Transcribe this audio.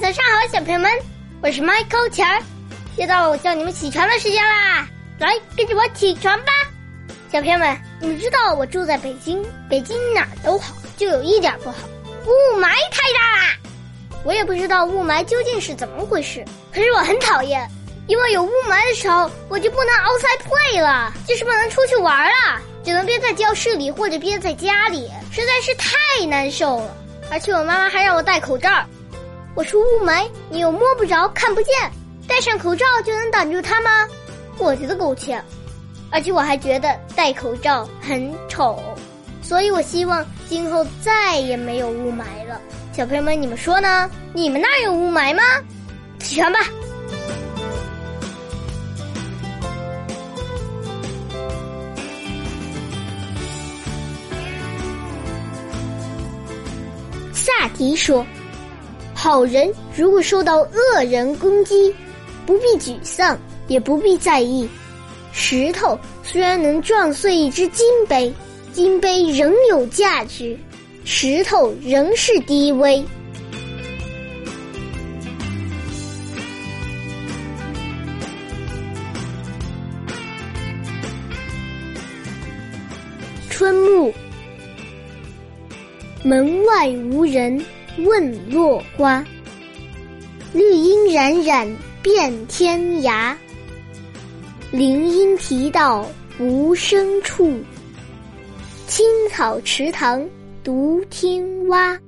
早上好，小朋友们，我是 Michael 钱儿，又到了我叫你们起床的时间啦！来，跟着我起床吧，小朋友们，你们知道我住在北京，北京哪儿都好，就有一点不好，雾霾太大啦！我也不知道雾霾究竟是怎么回事，可是我很讨厌，因为有雾霾的时候，我就不能 outside play 了，就是不能出去玩了，只能憋在教室里或者憋在家里，实在是太难受了。而且我妈妈还让我戴口罩。我说雾霾，你又摸不着、看不见，戴上口罩就能挡住它吗？我觉得够呛。而且我还觉得戴口罩很丑，所以我希望今后再也没有雾霾了。小朋友们，你们说呢？你们那儿有雾霾吗？起床吧。萨迪说：“好人如果受到恶人攻击，不必沮丧，也不必在意。石头虽然能撞碎一只金杯，金杯仍有价值，石头仍是低微。”春暮。门外无人问落花，绿阴冉冉遍天涯。林荫啼到无声处，青草池塘独听蛙。